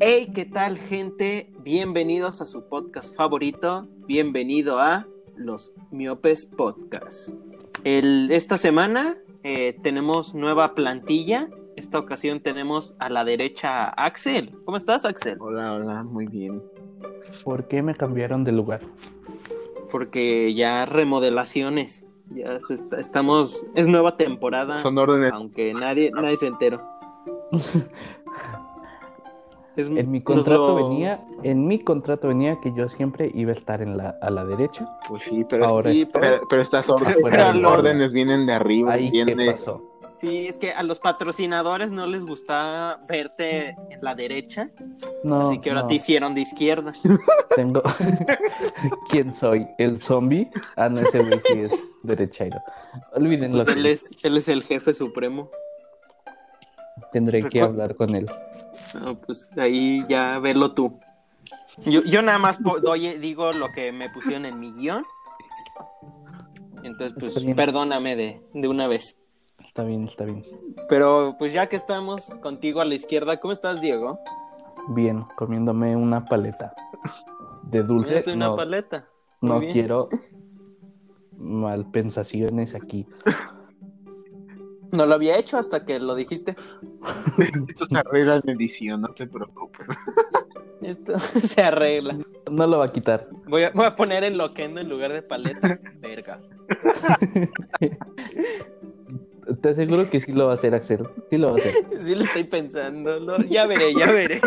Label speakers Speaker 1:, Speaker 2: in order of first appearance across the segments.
Speaker 1: Hey, ¿qué tal, gente? Bienvenidos a su podcast favorito. Bienvenido a los Miopes Podcast. El, esta semana eh, tenemos nueva plantilla. Esta ocasión tenemos a la derecha a Axel. ¿Cómo estás, Axel?
Speaker 2: Hola, hola, muy bien.
Speaker 3: ¿Por qué me cambiaron de lugar?
Speaker 1: Porque ya remodelaciones. Ya se está- estamos. Es nueva temporada.
Speaker 2: Son órdenes.
Speaker 1: Aunque nadie, nadie se enteró. Es-
Speaker 3: En mi contrato
Speaker 1: lo-
Speaker 3: venía, en mi contrato venía que yo siempre iba a estar en la, a la derecha.
Speaker 2: Pues sí, pero,
Speaker 3: Ahora
Speaker 1: Sí,
Speaker 3: estoy-
Speaker 2: pero, pero estas órdenes,
Speaker 1: Pero
Speaker 2: estas
Speaker 1: lo-
Speaker 2: órdenes vienen de arriba.
Speaker 3: ahí qué
Speaker 2: viene-
Speaker 3: pasó.
Speaker 1: Sí, es que a los patrocinadores no les gusta verte en la derecha,
Speaker 3: No,
Speaker 1: así que ahora
Speaker 3: no,
Speaker 1: te hicieron de izquierda.
Speaker 3: tengo. ¿Quién soy? ¿El zombie? Ah, no, ese güey sí es derechero. Olvídenlo.
Speaker 1: Pues él es, él es el jefe supremo.
Speaker 3: Tendré que hablar con él.
Speaker 1: No, pues ahí ya velo tú. Yo, yo nada más doy, digo lo que me pusieron en mi guion. Entonces, pues perdóname de, de una vez.
Speaker 3: Está bien, está bien.
Speaker 1: Pero pues ya que estamos contigo a la izquierda, ¿cómo estás, Diego?
Speaker 3: Bien, comiéndome una paleta de dulce.
Speaker 1: Comiéndote una
Speaker 3: No,
Speaker 1: paleta.
Speaker 3: no
Speaker 1: bien.
Speaker 3: quiero malpensaciones aquí.
Speaker 1: No lo había hecho hasta que lo dijiste.
Speaker 2: Esto se arregla en edición, no te preocupes.
Speaker 1: Esto se arregla.
Speaker 3: No lo va a quitar.
Speaker 1: Voy a, voy a poner el loquendo en lugar de paleta. Verga.
Speaker 3: Te aseguro que sí lo va a hacer, Axel. Sí lo va a hacer.
Speaker 1: Sí lo estoy pensando. lo- Ya veré, ya veré.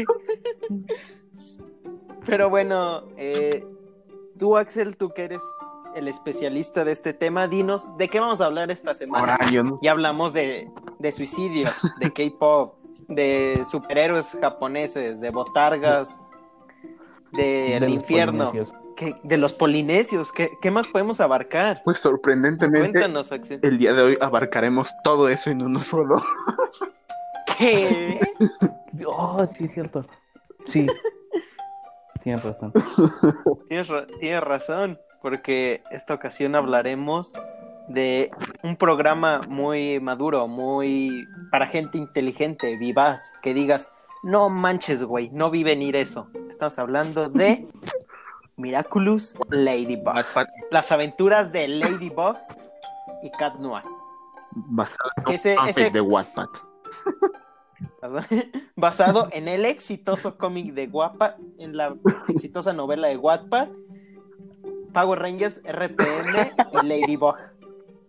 Speaker 1: Pero bueno, eh, tú, Axel, tú que eres el especialista de este tema, dinos, ¿de qué vamos a hablar esta semana?
Speaker 2: No.
Speaker 1: Ya hablamos de, de suicidios, de K-pop, de superhéroes japoneses, de botargas, del
Speaker 3: De
Speaker 1: infierno,
Speaker 3: polinesios.
Speaker 1: ¿Qué- de los polinesios. ¿Qué, qué más podemos abarcar?
Speaker 2: Pues sorprendentemente, el día de hoy abarcaremos todo eso en uno solo.
Speaker 1: ¿Qué?
Speaker 3: Oh, sí, es cierto. Sí. Tienes razón.
Speaker 1: Tienes, ra- tienes razón, porque esta ocasión hablaremos de un programa muy maduro, muy para gente inteligente, vivaz, que digas, no manches, güey, no vi venir eso. Estamos hablando de Miraculous Ladybug. Las aventuras de Ladybug y Cat Noir.
Speaker 2: Basado en
Speaker 1: ese- ese-
Speaker 2: de Wattpad.
Speaker 1: Basado en el exitoso cómic de Wattpad, en la exitosa novela de Wattpad, Power Rangers, RPM y Ladybug.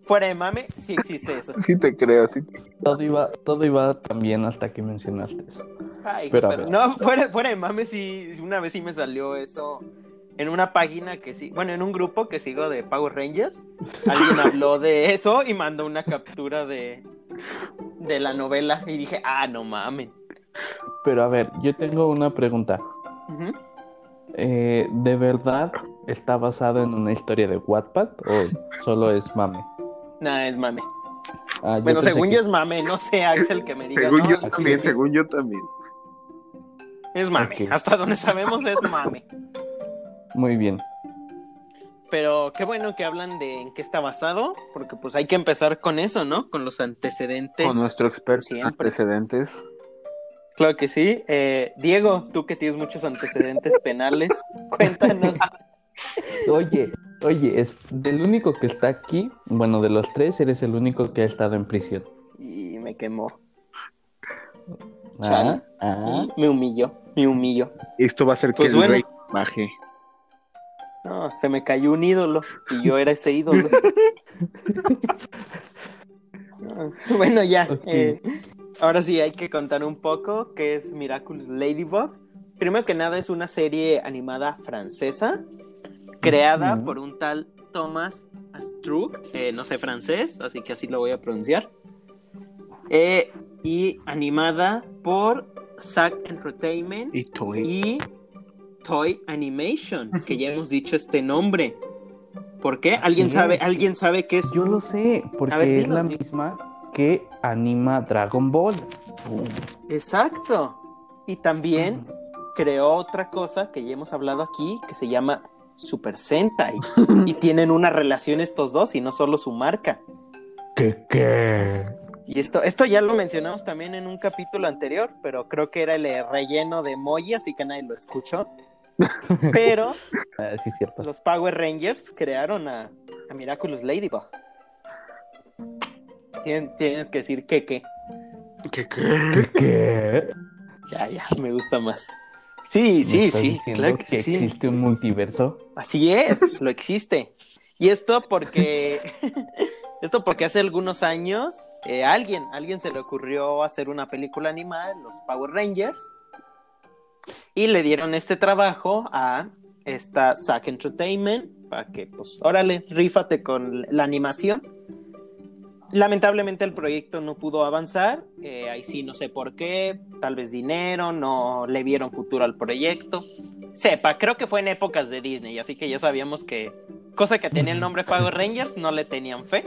Speaker 1: Fuera de mame, sí existe eso.
Speaker 2: Sí te creo, sí.
Speaker 3: Todo iba, todo iba tan bien hasta que mencionaste eso.
Speaker 1: Ay,
Speaker 3: Pero,
Speaker 1: no, fuera, fuera de mame, sí, una vez sí me salió eso en una página que sí, bueno, en un grupo que sigo de Power Rangers. Alguien habló de eso y mandó una captura de, de la novela y dije, ah, no mames.
Speaker 3: Pero a ver, yo tengo una pregunta. Eh, ¿De verdad está basado en una historia de Wattpad o solo es mame?
Speaker 1: Nah, es mame.
Speaker 3: Ah, yo
Speaker 1: Bueno, según
Speaker 3: que-
Speaker 1: yo es mame, no sé, Axel, que me diga.
Speaker 2: Según
Speaker 1: no,
Speaker 2: yo
Speaker 1: sí,
Speaker 2: también, según yo también.
Speaker 1: Es mame, hasta donde sabemos es mame.
Speaker 3: Muy bien.
Speaker 1: Pero qué bueno que hablan de en qué está basado, porque pues hay que empezar con eso, ¿no? Con los antecedentes.
Speaker 2: Con nuestro experto
Speaker 1: Siempre.
Speaker 2: antecedentes.
Speaker 1: Claro que sí. Eh, Diego, tú que tienes muchos antecedentes penales, cuéntanos.
Speaker 3: Oye, oye, es del único que está aquí, bueno, de los tres, eres el único que ha estado en prisión.
Speaker 1: Y me quemó.
Speaker 3: Ah, ah.
Speaker 1: Y me humilló, me humilló.
Speaker 2: Esto va a ser que
Speaker 1: Pues
Speaker 2: el
Speaker 1: bueno.
Speaker 2: rey baje.
Speaker 1: No, se me cayó un ídolo y yo era ese ídolo. No, Bueno, ya. Eh, ahora sí hay que contar un poco qué es Miraculous Ladybug. Primero que nada es una serie animada francesa creada por un tal Thomas Astruc, eh, no sé francés, así que así lo voy a pronunciar. Eh, y animada por Zack Entertainment
Speaker 2: Y Toy.
Speaker 1: y Toy Animation, que ya hemos dicho este nombre. ¿Por qué? ¿Alguien sabe. ¿Alguien sabe qué es?
Speaker 3: Yo lo sé, porque
Speaker 1: ver,
Speaker 3: es la misma que anima Dragon Ball.
Speaker 1: Exacto. Y también creó otra cosa que ya hemos hablado aquí, que se llama Super Sentai. y tienen una relación estos dos y no solo su marca.
Speaker 3: ¿Qué qué?
Speaker 1: Y esto, esto ya lo mencionamos también en un capítulo anterior, pero creo que era el relleno de emoji, así que nadie lo escuchó. Pero
Speaker 3: Ah, sí, cierto.
Speaker 1: los Power Rangers crearon a, a Miraculous Ladybug. Tien- tienes que decir que qué.
Speaker 2: ¿Qué, qué?
Speaker 3: ¿Qué?
Speaker 1: Ya, ya, me gusta más. Sí,
Speaker 3: ¿Me
Speaker 1: sí, sí, claro que,
Speaker 3: que
Speaker 1: sí.
Speaker 3: existe un multiverso?
Speaker 1: Así es, lo existe. Y esto porque esto porque hace algunos años eh, alguien, alguien se le ocurrió hacer una película animada, los Power Rangers, y le dieron este trabajo a esta Zack Entertainment para que, pues, órale, rífate con la animación. Lamentablemente el proyecto no pudo avanzar, eh, ahí sí no sé por qué, tal vez dinero, no le vieron futuro al proyecto. Sepa, creo que fue en épocas de Disney, así que ya sabíamos que cosa que tenía el nombre Power Rangers no le tenían fe.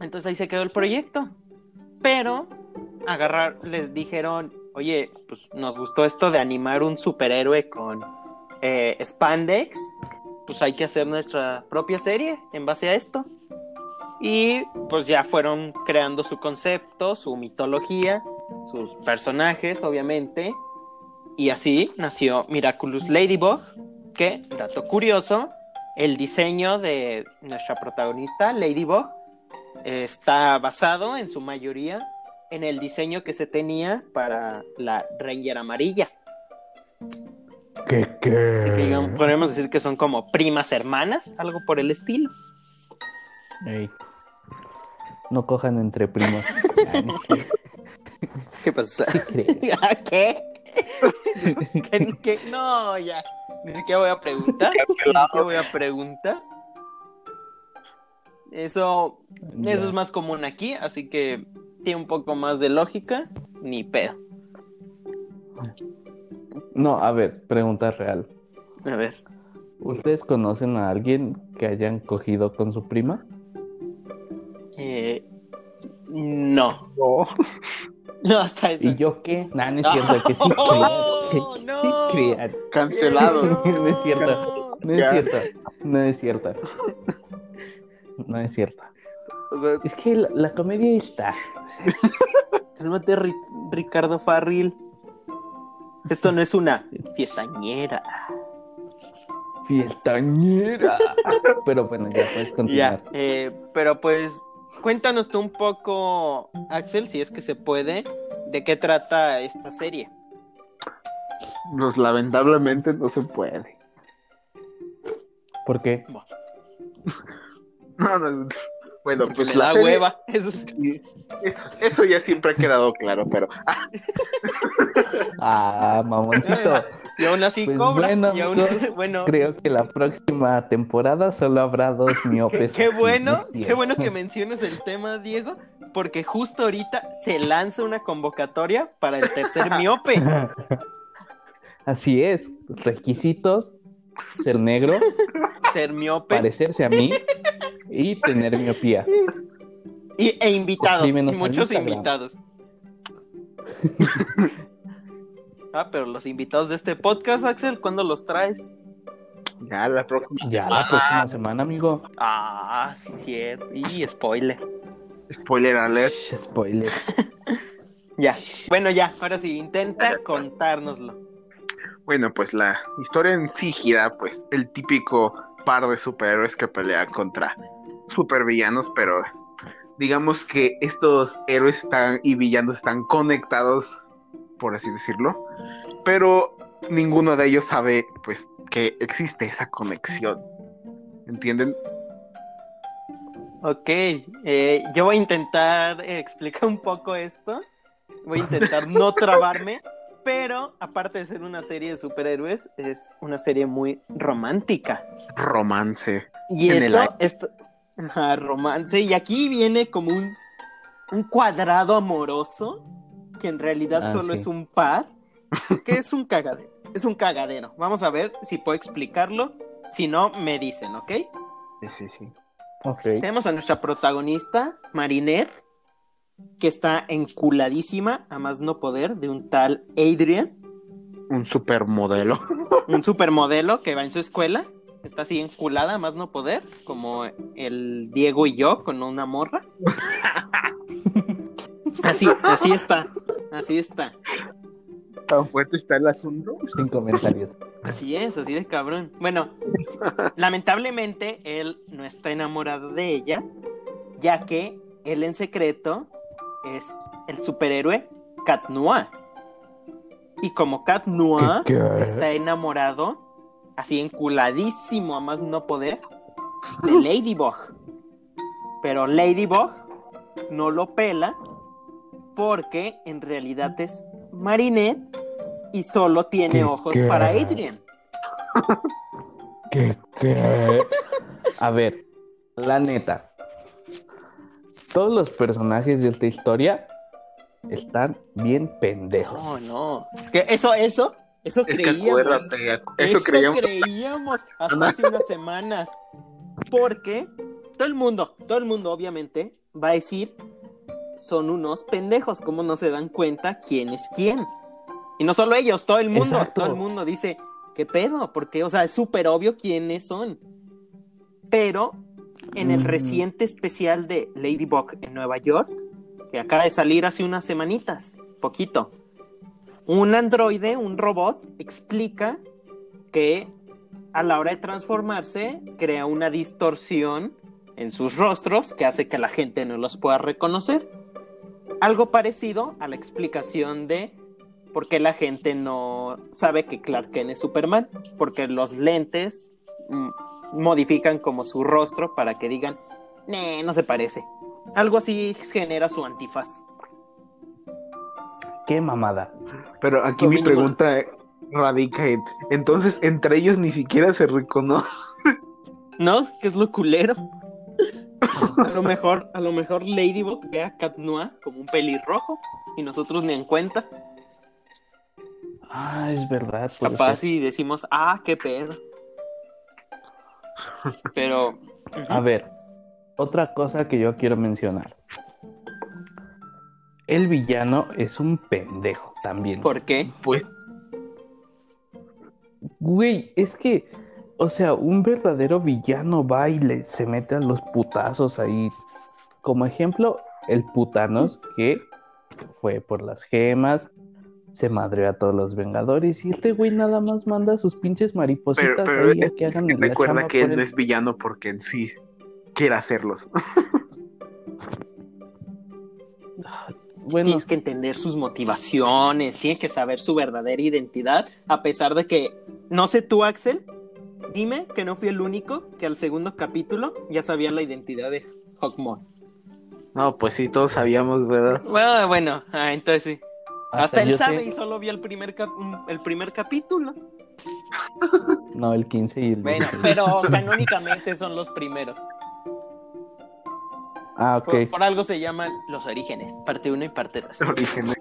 Speaker 1: Entonces ahí se quedó el proyecto. Pero agarrar, les dijeron, oye, pues nos gustó esto de animar un superhéroe con eh, spandex, pues hay que hacer nuestra propia serie en base a esto. Y pues ya fueron creando su concepto, su mitología, sus personajes, obviamente. Y así nació Miraculous Ladybug, que, dato curioso, el diseño de nuestra protagonista, Ladybug, está basado en su mayoría en el diseño que se tenía para la Ranger amarilla.
Speaker 3: ¿Qué,
Speaker 1: Que
Speaker 3: qué?
Speaker 1: digamos, podemos decir que son como primas hermanas, algo por el estilo.
Speaker 3: No cojan entre primos. Ah.
Speaker 1: ¿Qué pasa?
Speaker 3: ¿Qué
Speaker 1: ¿Qué? ¿Qué, qué? No, ya. Ni siquiera voy a preguntar. Ni siquiera voy a preguntar. Eso, eso es más común aquí, así que tiene un poco más de lógica. Ni pedo.
Speaker 3: No, a ver, pregunta real.
Speaker 1: A ver.
Speaker 3: ¿Ustedes conocen a alguien que hayan cogido con su prima?
Speaker 1: No.
Speaker 2: No.
Speaker 1: No, hasta eso.
Speaker 3: ¿Y yo qué? Nah, no es cierto, que sí
Speaker 1: ¡Oh, no!
Speaker 3: sí.
Speaker 2: Cancelado.
Speaker 3: No es cierto. No es cierto. No es cierto. No es cierto.
Speaker 1: O sea,
Speaker 3: Es que la, la comedia está. o sea,
Speaker 1: cálmate, Ri- Ricardo Farril. Esto no es una fiestañera.
Speaker 3: Fiestañera. Pero bueno, ya puedes continuar.
Speaker 1: Ya, eh, pero pues cuéntanos tú un poco, Axel, si es que se puede, de qué trata esta serie.
Speaker 2: Pues lamentablemente no se puede.
Speaker 3: ¿Por qué?
Speaker 2: No, no, Bueno,
Speaker 1: Porque
Speaker 2: pues
Speaker 1: le
Speaker 2: la
Speaker 1: da
Speaker 2: serie-
Speaker 1: hueva. Eso es-
Speaker 2: sí, Eso, eso ya siempre ha quedado claro, pero
Speaker 3: Ah, mamoncito.
Speaker 1: Y aún así
Speaker 3: Pues
Speaker 1: cobra.
Speaker 3: bueno,
Speaker 1: y aún
Speaker 3: amigos,
Speaker 1: bueno,
Speaker 3: Creo que la próxima temporada solo habrá dos miopes.
Speaker 1: qué bueno, qué bueno que menciones el tema, Diego, porque justo ahorita se lanza una convocatoria para el tercer miope.
Speaker 3: Así es. Requisitos: ser negro,
Speaker 1: Ser miope
Speaker 3: parecerse a mí y tener miopía.
Speaker 1: y, e invitados, y muchos
Speaker 3: Instagram.
Speaker 1: invitados. Ah, pero los invitados de este podcast, Axel, ¿cuándo los traes?
Speaker 2: ya la próxima
Speaker 3: Ya
Speaker 2: semana.
Speaker 3: la próxima semana, amigo.
Speaker 1: Ah, sí, cierto. Y spoiler.
Speaker 2: Spoiler alert.
Speaker 3: Spoiler.
Speaker 1: Ya. Bueno, ya. Ahora sí, intenta contárnoslo.
Speaker 2: Bueno, pues la historia en sí gira, pues el típico par de superhéroes que pelean contra supervillanos, pero digamos que estos héroes están y villanos están conectados, por así decirlo, pero ninguno de ellos sabe, pues, que existe esa conexión. ¿Entienden?
Speaker 1: Ok. eh, yo voy a intentar explicar un poco esto. Voy a intentar no trabarme. Pero aparte de ser una serie de superhéroes, es una serie muy romántica.
Speaker 2: Romance.
Speaker 1: Y
Speaker 2: En el
Speaker 1: esto,
Speaker 2: aire.
Speaker 1: esto, romance. Y aquí viene como un, un cuadrado amoroso, que en realidad
Speaker 3: Ah,
Speaker 1: solo
Speaker 3: sí.
Speaker 1: es un par, que es un cagadero. Es un cagadero. Vamos a ver si puedo explicarlo. Si no, me dicen, ¿ok?
Speaker 2: Sí, sí, sí.
Speaker 3: Ok.
Speaker 1: Tenemos a nuestra protagonista, Marinette, que está enculadísima, a más no poder, de un tal Adrian,
Speaker 2: Un supermodelo.
Speaker 1: un supermodelo que va en su escuela. está así enculada, más no poder, como el Diego y yo con una morra. Así, así está, así está.
Speaker 2: ¿Tan fuerte está el asunto?
Speaker 3: Sin comentarios.
Speaker 1: Así es, así de cabrón. Bueno, lamentablemente él no está enamorado de ella, ya que él en secreto es el superhéroe Cat Noir. Y como Cat Noir
Speaker 3: ¿Qué, qué?
Speaker 1: está enamorado, así enculadísimo a más no poder, de Ladybug. Pero Ladybug no lo pela porque en realidad es Marinette y solo tiene
Speaker 3: ¿Qué,
Speaker 1: ojos
Speaker 3: qué?
Speaker 1: para Adrian.
Speaker 3: ¿Qué, qué? A ver, la neta. Todos los personajes de esta historia están bien pendejos.
Speaker 1: No, no. Es que eso, eso, eso
Speaker 2: Es que
Speaker 1: creíamos.
Speaker 2: acuérdate, eso,
Speaker 1: Eso
Speaker 2: creíamos.
Speaker 1: creíamos hasta hace unas semanas. Porque todo el mundo, todo el mundo obviamente va a decir, son unos pendejos, ¿cómo no se dan cuenta quién es quién? Y no solo ellos, todo el mundo,
Speaker 3: Exacto.
Speaker 1: todo el mundo dice, ¿qué pedo? Porque, o sea, es súper obvio quiénes son. Pero en el
Speaker 3: Mm.
Speaker 1: reciente especial de Ladybug en Nueva York, que acaba de salir hace unas semanitas, poquito, un androide, un robot, explica que a la hora de transformarse crea una distorsión en sus rostros que hace que la gente no los pueda reconocer. Algo parecido a la explicación de por qué la gente no sabe que Clark Kent es Superman, porque los lentes mm, modifican como su rostro para que digan, "Nee, no se parece. Algo así genera su antifaz.
Speaker 3: Qué mamada.
Speaker 2: Pero aquí
Speaker 1: Lo
Speaker 2: mi
Speaker 1: mínimo.
Speaker 2: pregunta radica en, entonces entre ellos ni siquiera se reconoce.
Speaker 1: ¿No? ¿Qué es lo culero? A lo mejor, a lo mejor Ladybug ve a Cat Noir como un pelirrojo y nosotros ni en cuenta.
Speaker 3: Ah, es verdad.
Speaker 1: Capaz
Speaker 3: ser.
Speaker 1: y decimos, ah, qué pedo. Pero,
Speaker 3: A ver, otra cosa que yo quiero mencionar. El villano es un pendejo también.
Speaker 1: ¿por qué?
Speaker 2: Pues
Speaker 3: Güey, es que, o sea, un verdadero villano va y le- se mete a los putazos ahí. Como ejemplo, el putanos que fue por las gemas, se madreó a todos los vengadores y este güey nada más manda a sus pinches maripositas
Speaker 2: pero, pero
Speaker 3: ahí a
Speaker 2: es
Speaker 3: que hagan
Speaker 2: que recuerda que él. no es villano porque en sí quiere hacerlos.
Speaker 3: Bueno,
Speaker 1: Tienes que entender sus motivaciones, tienes que saber su verdadera identidad, a pesar de que, no sé tú, Axel, dime que no fui el único que al segundo capítulo ya sabía la identidad de Hawkmoth.
Speaker 2: No, pues sí, todos sabíamos, ¿verdad?
Speaker 1: Bueno, bueno, ah, entonces sí. Hasta, él sabe
Speaker 3: sé-
Speaker 1: y solo vio el primer, cap- el primer capítulo.
Speaker 3: No, el 15 y el
Speaker 1: Bueno,
Speaker 3: 16.
Speaker 1: pero canónicamente son los primeros.
Speaker 3: Ah, ok.
Speaker 1: Por, por algo se llaman los orígenes, parte 1 y parte 2.
Speaker 2: Origen.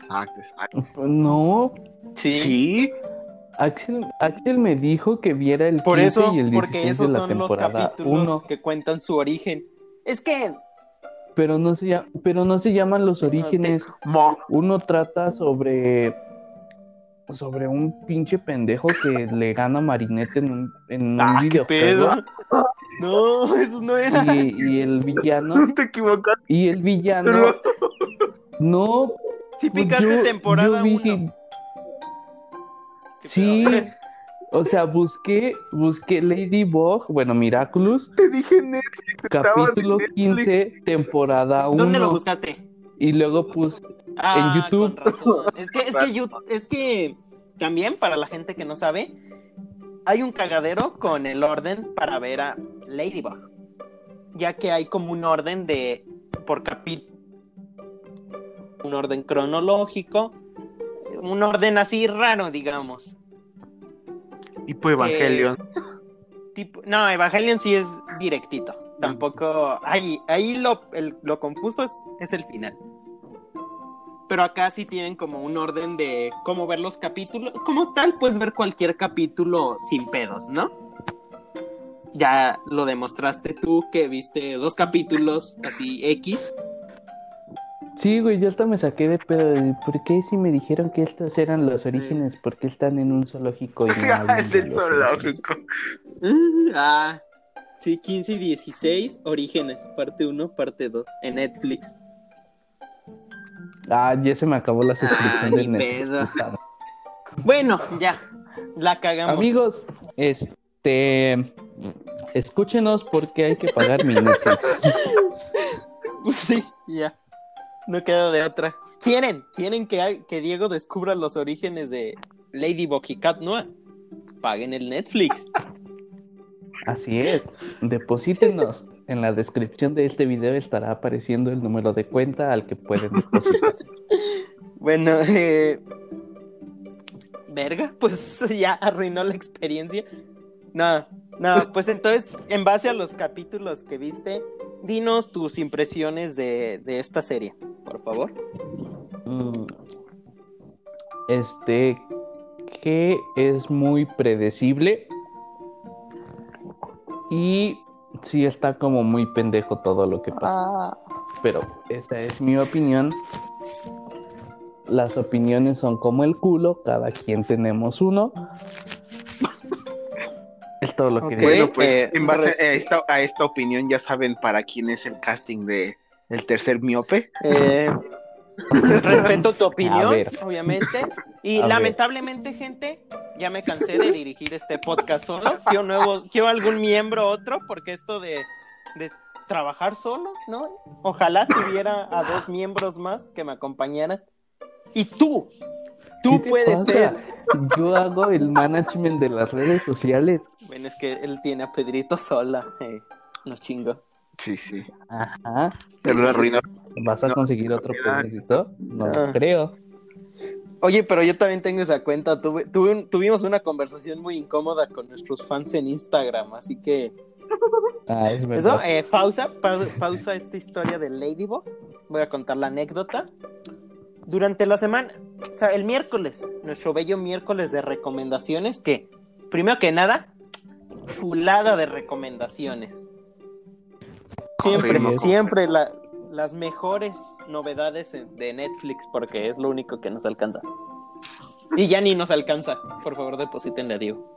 Speaker 2: Exacto, exacto.
Speaker 3: No,
Speaker 1: Sí,
Speaker 2: Sí,
Speaker 3: Axel, Axel me dijo que viera el
Speaker 1: por
Speaker 3: 15
Speaker 1: eso,
Speaker 3: y el 16
Speaker 1: porque esos
Speaker 3: de la
Speaker 1: son los
Speaker 3: temporada
Speaker 1: capítulos
Speaker 3: 1,
Speaker 1: que cuentan su origen. Es que
Speaker 3: pero no se llama, pero no se llaman los
Speaker 1: No, te-
Speaker 3: orígenes. Uno trata sobre sobre un pinche pendejo que le gana Marinette en un, en un
Speaker 1: Ah,
Speaker 3: videojuego
Speaker 1: pedo. No, eso no era.
Speaker 3: y, y el villano
Speaker 2: No te equivocaste.
Speaker 3: y el villano no
Speaker 1: Si
Speaker 3: pues
Speaker 1: picaste
Speaker 3: yo-
Speaker 1: temporada
Speaker 3: yo vi
Speaker 1: 1.
Speaker 3: Sí. O sea, busqué, busqué Ladybug, bueno, Miraculous,
Speaker 2: Te dije Netflix.
Speaker 3: capítulo
Speaker 2: Netflix.
Speaker 3: 15, temporada 1.
Speaker 1: ¿Dónde lo buscaste?
Speaker 3: Y luego puse,
Speaker 1: Ah,
Speaker 3: En YouTube.
Speaker 1: con razón. Es que, es que, Yu- es que también para la gente que no sabe, hay un cagadero con el orden para ver a Ladybug. Ya que hay como un orden de por capítulo, un orden cronológico, un orden así raro, digamos.
Speaker 2: Tipo Evangelion.
Speaker 1: Tipo, no, Evangelion sí es directito. Tampoco. Ahí, ahí lo, el- lo confuso es, es el final. Pero acá sí tienen como un orden de cómo ver los capítulos. Como tal, puedes ver cualquier capítulo sin pedos, ¿no? Ya lo demostraste tú que viste dos capítulos así X.
Speaker 3: Sí, güey, yo hasta me saqué de pedo. de, ¿Por qué si me dijeron que estos eran los orígenes? ¿Por qué están en un zoológico y no hablan
Speaker 2: el zoológico.
Speaker 1: Ah, sí, 15 y 16, Orígenes, parte 1, parte 2, en Netflix.
Speaker 3: Ah, ya se me acabó la suscripción
Speaker 1: Ah,
Speaker 3: de Netflix.
Speaker 1: pedo. Bueno, ya, la cagamos.
Speaker 3: Amigos, este. Escúchenos porque hay que pagar mi Netflix.
Speaker 1: Pues sí, ya. No queda de otra. ¿Quieren? ¿Quieren que, hay- que Diego descubra los orígenes de Ladybug y Cat Noir? Paguen el Netflix.
Speaker 3: Así es. Deposítenos. En la descripción de este video estará apareciendo el número de cuenta al que pueden depositar.
Speaker 1: Bueno, eh... Verga, pues ya arruinó la experiencia. No, no, pues entonces, en base a los capítulos que viste, dinos tus impresiones de, de esta serie, por favor.
Speaker 3: Mm, Este, que es muy predecible y sí está como muy pendejo todo lo que pasa. Pero esa es mi opinión. Las opiniones son como el culo, cada quien tenemos uno. Es todo lo que digo.
Speaker 2: Bueno, pues
Speaker 1: eh,
Speaker 2: en base a esta, a esta opinión ya saben para quién es el casting de el tercer miope.
Speaker 1: Eh, respeto tu opinión, obviamente. Y
Speaker 3: A ver.
Speaker 1: lamentablemente, gente, ya me cansé de dirigir este podcast solo. Quiero nuevo, quiero algún miembro otro, porque esto de, de trabajar solo, ¿no? Ojalá tuviera a dos miembros más que me acompañaran. Y tú, tú
Speaker 3: ¿Qué te
Speaker 1: puedes
Speaker 3: pasa?
Speaker 1: ser.
Speaker 3: Yo hago el management de las redes sociales.
Speaker 1: Bueno, es que él tiene a Pedrito sola. Eh, nos chingo.
Speaker 2: Sí, sí.
Speaker 3: Ajá.
Speaker 2: Pero lo arruinó.
Speaker 3: ¿Vas a
Speaker 2: No,
Speaker 3: conseguir otro pedacito? No
Speaker 1: Ah.
Speaker 3: lo creo.
Speaker 1: Oye, pero yo también tengo esa cuenta. Tuve, tuve un- tuvimos una conversación muy incómoda con nuestros fans en Instagram, así que
Speaker 3: Ah, es
Speaker 1: eso,
Speaker 3: verdad.
Speaker 1: eh, pausa, pau- pausa esta historia de Ladybug. Voy a contar la anécdota. Durante la semana, o sea, el miércoles, nuestro bello miércoles de recomendaciones, que primero que nada, chulada de recomendaciones. Siempre,
Speaker 2: Confirmo.
Speaker 1: siempre la- las mejores novedades de Netflix, porque es lo único que nos alcanza. Y ya ni nos alcanza. Por favor, deposítenle a Diego.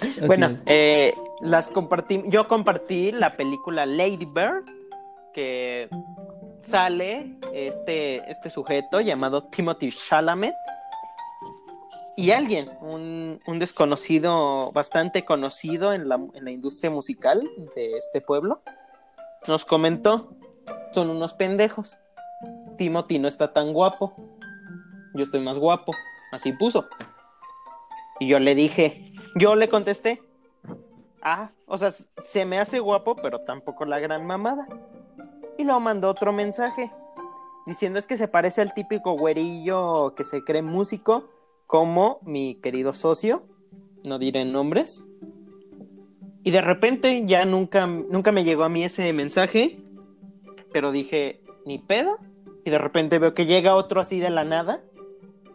Speaker 3: Así
Speaker 1: Bueno, eh, las compartí, yo compartí la película Lady Bird, que sale este, este sujeto llamado Timothy Chalamet y alguien, un, desconocido, bastante conocido en la, en la industria musical de este pueblo, nos comentó, son unos pendejos. Timothy no está tan guapo, yo estoy más guapo, así puso. Y yo le dije, yo le contesté, ah, o sea, se me hace guapo, pero tampoco la gran mamada. Y luego mandó otro mensaje diciendo es que se parece al típico güerillo que se cree músico, como mi querido socio, no diré nombres. Y de repente ya nunca, nunca me llegó a mí ese mensaje, pero dije, ni pedo. Y de repente veo que llega otro así de la nada.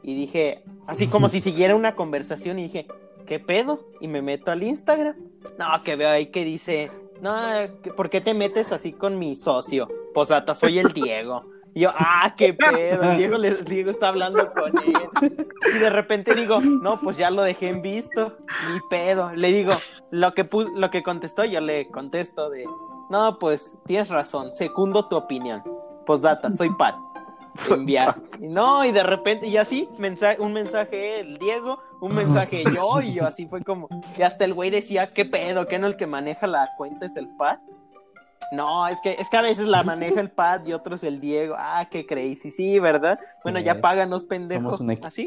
Speaker 1: Y dije, así como si siguiera una conversación. Y dije, ¿qué pedo? Y me meto al Instagram. No, que veo ahí que dice, no, ¿por qué te metes así con mi socio? Posdata, soy el Diego. Y yo, ah, qué pedo. Diego, le- el Diego está hablando con él. Y de repente digo, no, pues ya lo dejé en visto. Ni pedo. Le digo, lo que, lo que contestó, yo le contesto de, no, pues tienes razón, secundo tu opinión. Postdata, soy Pat. Enviar. No, y de repente, y así, mensaje, un mensaje el Diego, un mensaje yo, y yo así fue como, y hasta el güey decía, ¿qué pedo? ¿Que no el que maneja la cuenta es el Pat? No, es que, es que a veces la maneja el Pat y otros el Diego. Ah, qué crazy, sí, ¿verdad? Bueno, ya páganos, pendejo.
Speaker 3: Somos un
Speaker 1: Así.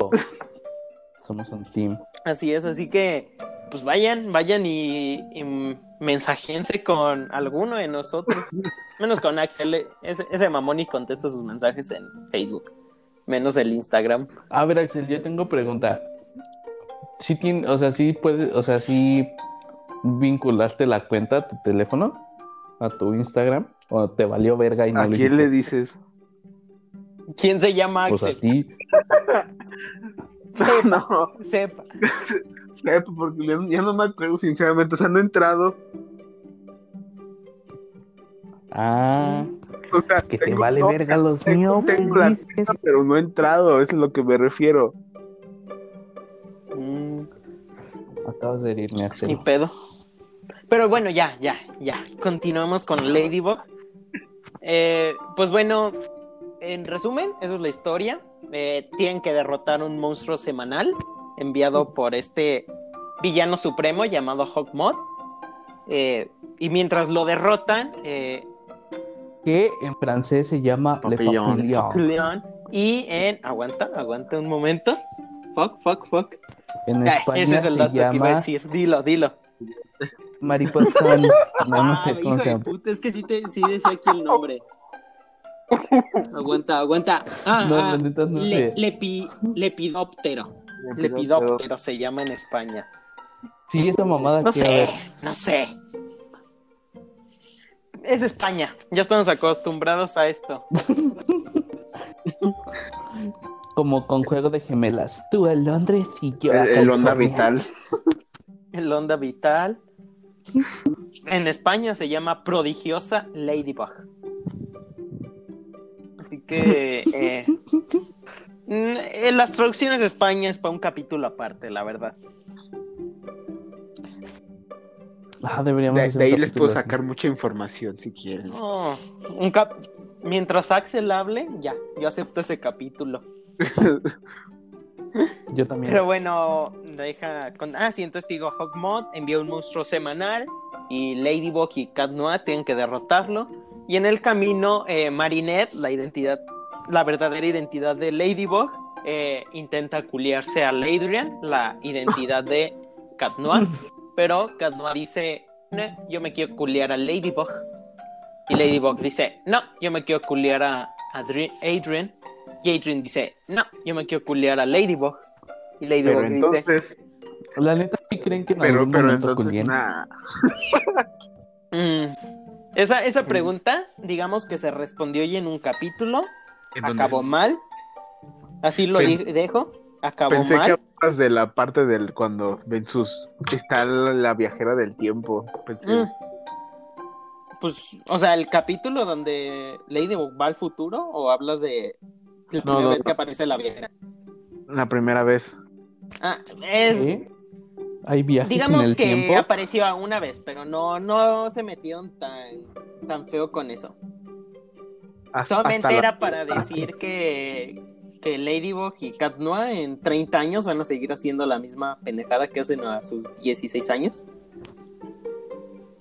Speaker 3: Somos un team.
Speaker 1: así es, así que, pues vayan, vayan y, y mensajense con alguno de nosotros. Menos con Axel, ese, ese mamón y contesta sus mensajes en Facebook. Menos el Instagram.
Speaker 3: A ver, Axel, yo tengo pregunta. Sí tiene, o sea, sí puedes, o sea, sí vinculaste la cuenta a tu teléfono, a tu Instagram, o te valió verga y no
Speaker 2: ¿A
Speaker 3: lo
Speaker 2: quién le dices?
Speaker 1: ¿Quién se llama
Speaker 3: Pues a
Speaker 1: Axel?
Speaker 3: ti.
Speaker 1: Sepa,
Speaker 2: No,
Speaker 1: sepa.
Speaker 2: sé, porque ya- no me acuerdo, sinceramente. O sea, no he entrado.
Speaker 3: Ah,
Speaker 2: O sea,
Speaker 3: Que te vale
Speaker 2: no,
Speaker 3: verga los
Speaker 2: tengo-
Speaker 3: miopes,
Speaker 2: tengo la
Speaker 3: dices.
Speaker 2: nota, pero no he entrado, eso es lo que me refiero.
Speaker 1: Mm,
Speaker 3: Acabas de herirme,
Speaker 1: ni
Speaker 3: Axel.
Speaker 1: pedo. Pero bueno, ya, ya, ya. Continuamos con Ladybug. Eh, pues bueno, en resumen, eso es la historia. Eh, tienen que derrotar un monstruo semanal enviado por este villano supremo llamado Hawkmoth. Eh, y mientras lo derrotan, eh,
Speaker 3: Que en francés se llama Le
Speaker 2: Papillon.
Speaker 3: Papillon.
Speaker 1: León y en... Aguanta, aguanta un momento. Fuck, fuck, fuck.
Speaker 3: En España
Speaker 1: ese es el dato que iba a
Speaker 3: llama
Speaker 1: decir. Dilo, dilo.
Speaker 3: Mariposón. No, no sé
Speaker 1: Ah,
Speaker 3: cómo
Speaker 1: hijo
Speaker 3: se
Speaker 1: de
Speaker 3: llama.
Speaker 1: puta, es que sí, te, sí decía aquí el nombre. Aguanta, aguanta. Ah,
Speaker 3: No,
Speaker 1: ah,
Speaker 3: no
Speaker 1: le-
Speaker 3: sé.
Speaker 1: lepi- lepidóptero. Lepidóptero se llama en España.
Speaker 3: Sí, esa mamada
Speaker 1: No
Speaker 3: que a ver.
Speaker 1: sé, no sé. Es España. Ya estamos acostumbrados a esto.
Speaker 3: Como con juego de gemelas. Tú a Londres y yo a
Speaker 2: El, el onda vital.
Speaker 1: El onda vital. En España se llama prodigiosa Ladybug. Así que eh, mm, en las traducciones de España es para un capítulo aparte, la verdad.
Speaker 3: Ah, deberíamos
Speaker 2: De, ahí les puedo sacar mucha información si quieren.
Speaker 1: No, un cap- Mientras Axel hable, ya, yo acepto ese capítulo.
Speaker 3: Yo también.
Speaker 1: Pero bueno, deja. Con... Ah, sí, entonces digo, Hawkmoth envió un monstruo semanal y Ladybug y Cat Noir tienen que derrotarlo. Y en el camino, eh, Marinette, la identidad, la verdadera identidad de Ladybug, eh, intenta culiarse a Ladrian, la identidad de Cat Noir. Pero Cat Noir dice, "No, yo me quiero culiar a Ladybug. Y Ladybug dice, no, yo me quiero culiar a Adri- Adrian. Y Adrian dice, no, yo me quiero culiar a Ladybug. Y Ladybug
Speaker 2: Pero
Speaker 1: dice,
Speaker 2: entonces,
Speaker 3: La neta, ¿sí creen que en
Speaker 2: pero,
Speaker 3: algún
Speaker 2: pero
Speaker 3: momento
Speaker 2: entonces,
Speaker 3: culien?
Speaker 2: nah.
Speaker 1: "Mm". esa, esa pregunta, digamos que se respondió hoy en un capítulo, acabó mal. Así lo dejo, acabó
Speaker 2: Pensé que
Speaker 1: mal.
Speaker 2: hablabas de la parte del cuando ven sus está la, la viajera del tiempo. Pensé,
Speaker 1: Mm. Pues, o sea, el capítulo donde Ladybug va al futuro, o hablas de la
Speaker 2: No,
Speaker 1: primera
Speaker 2: no,
Speaker 1: vez
Speaker 2: no.
Speaker 1: que aparece la viejera.
Speaker 2: La primera vez.
Speaker 1: Ah, es,
Speaker 3: ¿Sí? Hay viajes en
Speaker 1: Digamos
Speaker 3: el
Speaker 1: que
Speaker 3: tiempo.
Speaker 1: apareció una vez, pero no, no se metieron tan, tan feo con eso.
Speaker 2: Hasta-
Speaker 1: Solamente
Speaker 2: hasta la-
Speaker 1: era para decir que, que Ladybug y Cat Noir en 30 años van a seguir haciendo la misma pendejada que hacen a sus 16 años.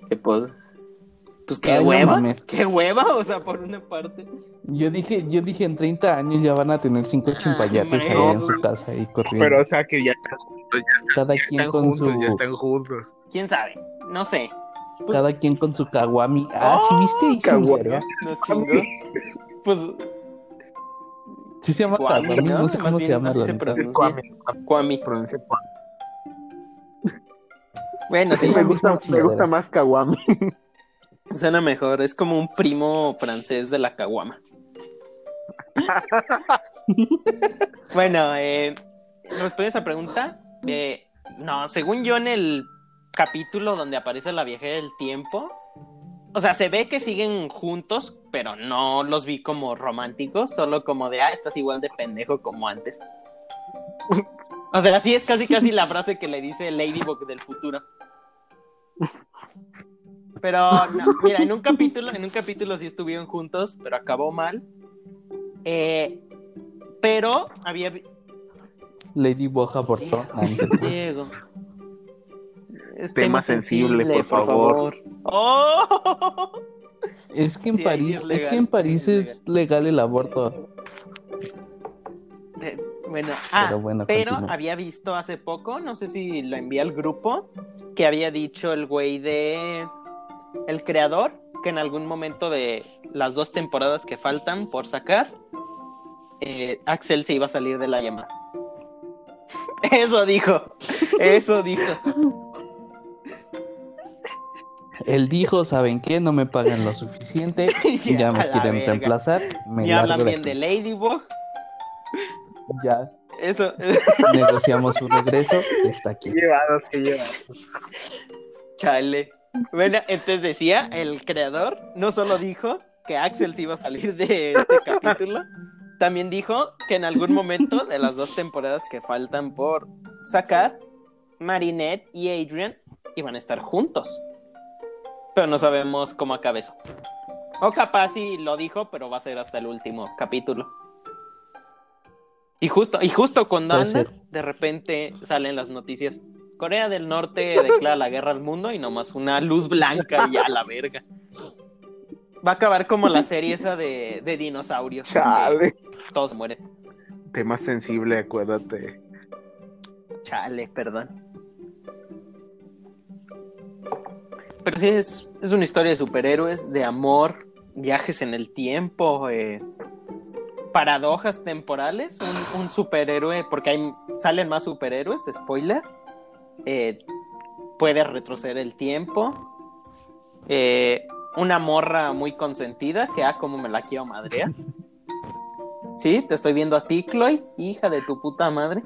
Speaker 1: Que pues, pues qué
Speaker 3: Ay,
Speaker 1: hueva, qué hueva, o sea, por una parte.
Speaker 3: Yo dije, yo dije en 30 años ya van a tener cinco chimpayates ahí en su casa ahí corriendo.
Speaker 2: Pero o sea que ya están juntos, ya,
Speaker 3: cada
Speaker 2: ya
Speaker 3: quien
Speaker 2: están
Speaker 3: con
Speaker 2: juntos,
Speaker 3: su
Speaker 2: ya están juntos.
Speaker 1: ¿Quién sabe? No sé. Pues,
Speaker 3: cada quien con su kawami. Ah,
Speaker 1: Oh,
Speaker 3: ¿sí viste? Hizo un
Speaker 2: kawami.
Speaker 1: nos chingó. Pues,
Speaker 3: Sí se llama kawami,
Speaker 1: ¿no?
Speaker 3: no sé cómo se llama
Speaker 1: así se pronuncia.
Speaker 2: Kwame, Kwame.
Speaker 1: Bueno, sí,
Speaker 3: Sí,
Speaker 2: me, gusta, me gusta más Kawami.
Speaker 1: Suena mejor, es como un primo francés de la caguama. bueno, eh, respondiendo a esa pregunta, eh, no, según yo en el capítulo donde aparece la viajera del tiempo, o sea, se ve que siguen juntos, pero no los vi como románticos, solo como de, ah, estás igual de pendejo como antes. O sea, así es casi casi la frase que le dice Ladybug del futuro. Pero no, mira, en un capítulo, en un capítulo sí estuvieron juntos, pero acabó mal. Eh, pero había
Speaker 3: Lady Boja abortó. Ah, no sé.
Speaker 1: Diego. Es
Speaker 2: Tema sensible, por favor.
Speaker 1: ¡Oh!
Speaker 3: Es que en
Speaker 1: Sí,
Speaker 3: París,
Speaker 1: es
Speaker 3: es,
Speaker 1: legal,
Speaker 3: que en París
Speaker 1: es
Speaker 3: es legal el aborto.
Speaker 1: De- Bueno, ah,
Speaker 3: Pero bueno,
Speaker 1: pero había visto hace poco, no sé si lo envié al grupo, que había dicho el güey de el creador que en algún momento de las dos temporadas que faltan por sacar, eh, Axel se iba a salir de la llamada. Eso dijo, eso dijo.
Speaker 3: Él dijo, ¿saben qué? No me pagan lo suficiente. ya me quieren
Speaker 1: verga.
Speaker 3: reemplazar. Me
Speaker 1: Ni hablan bien de. Ladybug.
Speaker 3: Ya
Speaker 1: Eso,
Speaker 3: negociamos su regreso. Está aquí.
Speaker 2: llevados, que llevados.
Speaker 1: chale. Bueno, entonces decía, el creador no solo dijo que Axel se iba a salir de este capítulo, también dijo que en algún momento de las dos temporadas que faltan por sacar, Marinette y Adrian iban a estar juntos. Pero no sabemos cómo acaba eso. O capaz sí lo dijo, pero va a ser hasta el último capítulo. Y justo, y justo cuando anda, de repente salen las noticias. Corea del Norte declara la guerra al mundo y nomás una luz blanca y a la verga. Va a acabar como la serie esa de, de dinosaurios.
Speaker 2: Chale.
Speaker 1: Todos mueren.
Speaker 2: Tema sensible, acuérdate.
Speaker 1: Chale, perdón. Pero sí, es, es una historia de superhéroes, de amor, viajes en el tiempo, eh, paradojas temporales. Un, un superhéroe, porque hay, salen más superhéroes, spoiler. Eh, puede retroceder el tiempo. eh, una morra muy consentida, que ah, como me la quiero madrear. Sí, te estoy viendo a ti, Chloe, hija de tu puta madre.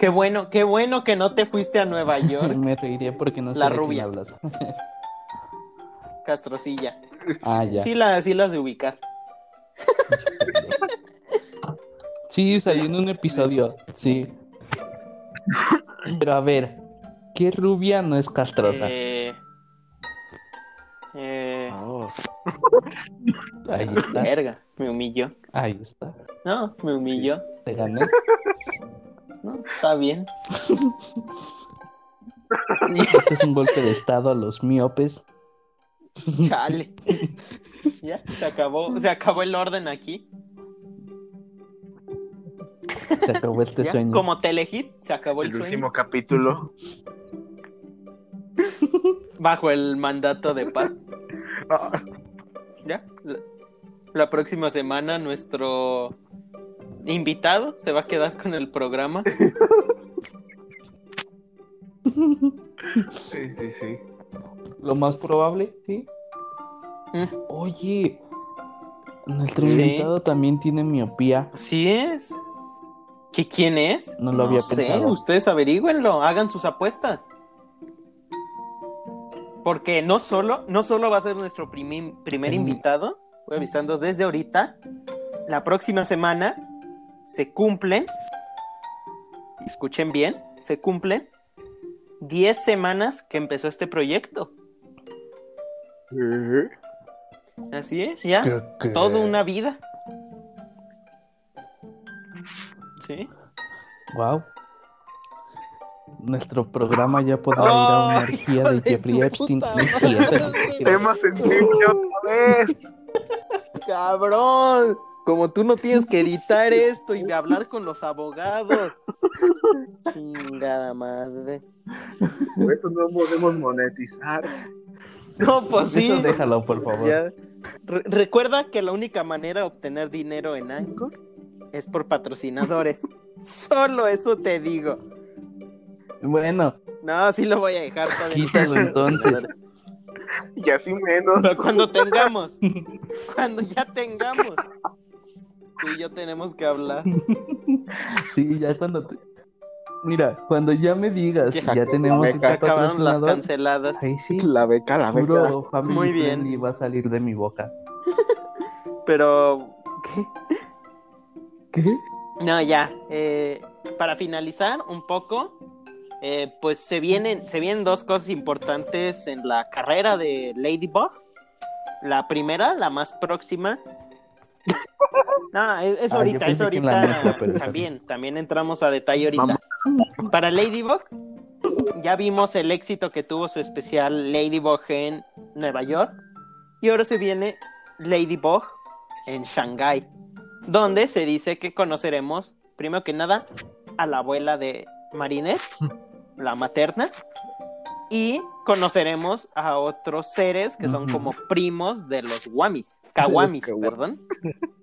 Speaker 1: Qué bueno, qué bueno que no te fuiste a Nueva York,
Speaker 3: Me reiría porque no sé
Speaker 1: La
Speaker 3: de quién
Speaker 1: rubia.
Speaker 3: hablas.
Speaker 1: Castrocilla.
Speaker 3: ah, ya.
Speaker 1: Sí, la, sí las de ubicar.
Speaker 3: Sí, salió en un episodio, sí. Pero a ver, ¿qué rubia no es castrosa?
Speaker 1: Eh, eh,
Speaker 2: Oh.
Speaker 3: Ahí está,
Speaker 1: verga, me humilló.
Speaker 3: ahí está.
Speaker 1: No, me humilló.
Speaker 3: Te gané.
Speaker 1: No, está bien.
Speaker 3: Este es un golpe de estado a los miopes.
Speaker 1: Chale. Ya, se acabó, se acabó el orden aquí.
Speaker 3: Se acabó este
Speaker 1: ¿ya?
Speaker 3: sueño.
Speaker 1: Como telehit, se acabó el,
Speaker 2: El
Speaker 1: sueño.
Speaker 2: último capítulo.
Speaker 1: Bajo el mandato de Pat.
Speaker 2: Ah,
Speaker 1: ¿Ya? La, la próxima semana nuestro invitado se va a quedar con el programa.
Speaker 2: sí, sí, sí.
Speaker 3: Lo más probable, sí.
Speaker 1: Mm,
Speaker 3: Oye, nuestro
Speaker 1: Sí.
Speaker 3: invitado también tiene miopía.
Speaker 1: Así es. ¿Que quién es?
Speaker 3: No lo había
Speaker 1: sé,
Speaker 3: pensado.
Speaker 1: ustedes averigüenlo, hagan sus apuestas. Porque no solo, no solo va a ser nuestro primi- primer
Speaker 3: Mm.
Speaker 1: invitado, voy avisando desde ahorita, la próxima semana se cumplen, escuchen bien, se cumplen 10 semanas que empezó este proyecto. Así es, ya,
Speaker 3: ¿Qué- qué?
Speaker 1: toda una vida. Sí.
Speaker 3: Wow. Nuestro programa ya podrá ir a una
Speaker 1: hijo
Speaker 3: de Jeffrey Epstein.
Speaker 2: Tema sensible otra vez.
Speaker 1: Cabrón, como tú no tienes que editar esto y hablar con los abogados. Chingada madre.
Speaker 2: Por eso no podemos monetizar.
Speaker 1: No, pues sí.
Speaker 3: Eso déjalo, por favor.
Speaker 1: Ya. Re- recuerda que la única manera de obtener dinero en Anchor es por patrocinadores. Solo eso te digo.
Speaker 3: Bueno,
Speaker 1: No, sí lo voy a dejar todavía.
Speaker 3: Quítalo, entonces.
Speaker 2: Y así menos.
Speaker 1: Pero cuando tengamos, cuando ya tengamos, tú y yo tenemos que hablar.
Speaker 3: sí, ya cuando te... Mira, cuando ya me digas,
Speaker 1: Ya,
Speaker 3: ya tenemos
Speaker 2: me
Speaker 3: este
Speaker 1: Se acabaron las canceladas.
Speaker 3: ahí sí,
Speaker 2: La beca, la beca.
Speaker 1: Muy bien.
Speaker 3: friendly va a salir de mi boca.
Speaker 1: Pero, ¿qué?
Speaker 3: ¿Qué?
Speaker 1: No, ya. eh, para finalizar un poco, eh, pues se vienen, se vienen dos cosas importantes en la carrera de Ladybug. La primera, la más próxima. No, es, es
Speaker 3: Ah,
Speaker 1: ahorita, es ahorita. también, también entramos a detalle ahorita. Para Ladybug, ya vimos el éxito que tuvo su especial Ladybug en Nueva York. Y ahora se viene Ladybug en Shanghai, donde se dice que conoceremos, primero que nada, a la abuela de Marinette, la materna, y conoceremos a otros seres que son como primos de los Wamis, Kawamis,
Speaker 2: Los
Speaker 1: perdón.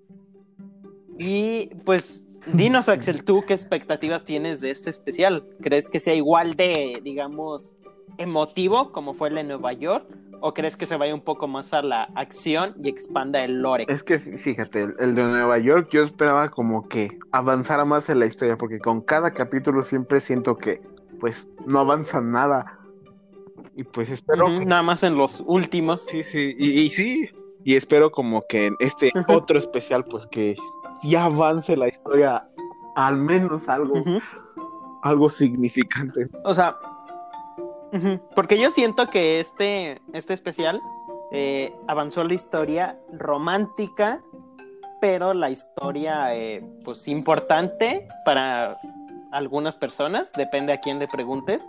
Speaker 1: Y pues, dinos, Axel, tú qué expectativas tienes de este especial. ¿Crees que sea igual de, digamos, emotivo como fue el de Nueva York? ¿O crees que se vaya un poco más a la acción y expanda el lore?
Speaker 2: Es que fíjate, el, el de Nueva York yo esperaba como que avanzara más en la historia, porque con cada capítulo siempre siento que pues no avanza nada. Y pues espero que
Speaker 1: Nada más en los últimos.
Speaker 2: sí, sí, y, y sí, Y espero como que en este otro especial, pues que ya avance la historia al menos algo, algo significante.
Speaker 1: O sea, porque yo siento que este, este especial eh, avanzó la historia romántica, pero la historia, eh, pues, importante para algunas personas, depende a quién le preguntes,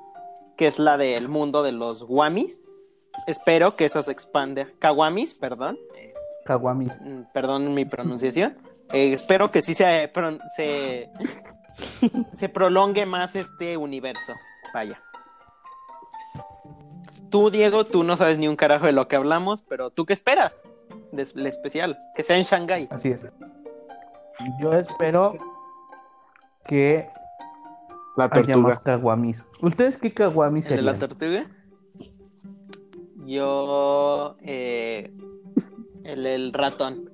Speaker 1: que es la del mundo de los Wamis. Espero que esa se expande. Kawamis, perdón. eh,
Speaker 3: Kawami.
Speaker 1: mm, perdón mi pronunciación. Eh, espero que sí se, se prolongue más este universo. Vaya. Tú, Diego, tú no sabes ni un carajo de lo que hablamos, pero ¿tú qué esperas del especial? Que sea en Shanghái.
Speaker 3: Así es. Yo espero que
Speaker 2: La
Speaker 3: haya más
Speaker 2: tortuga.
Speaker 3: Kawamis. ¿Ustedes qué Kawamis
Speaker 1: ¿El de la
Speaker 3: serían?
Speaker 1: tortuga? Yo. eh, el, el ratón.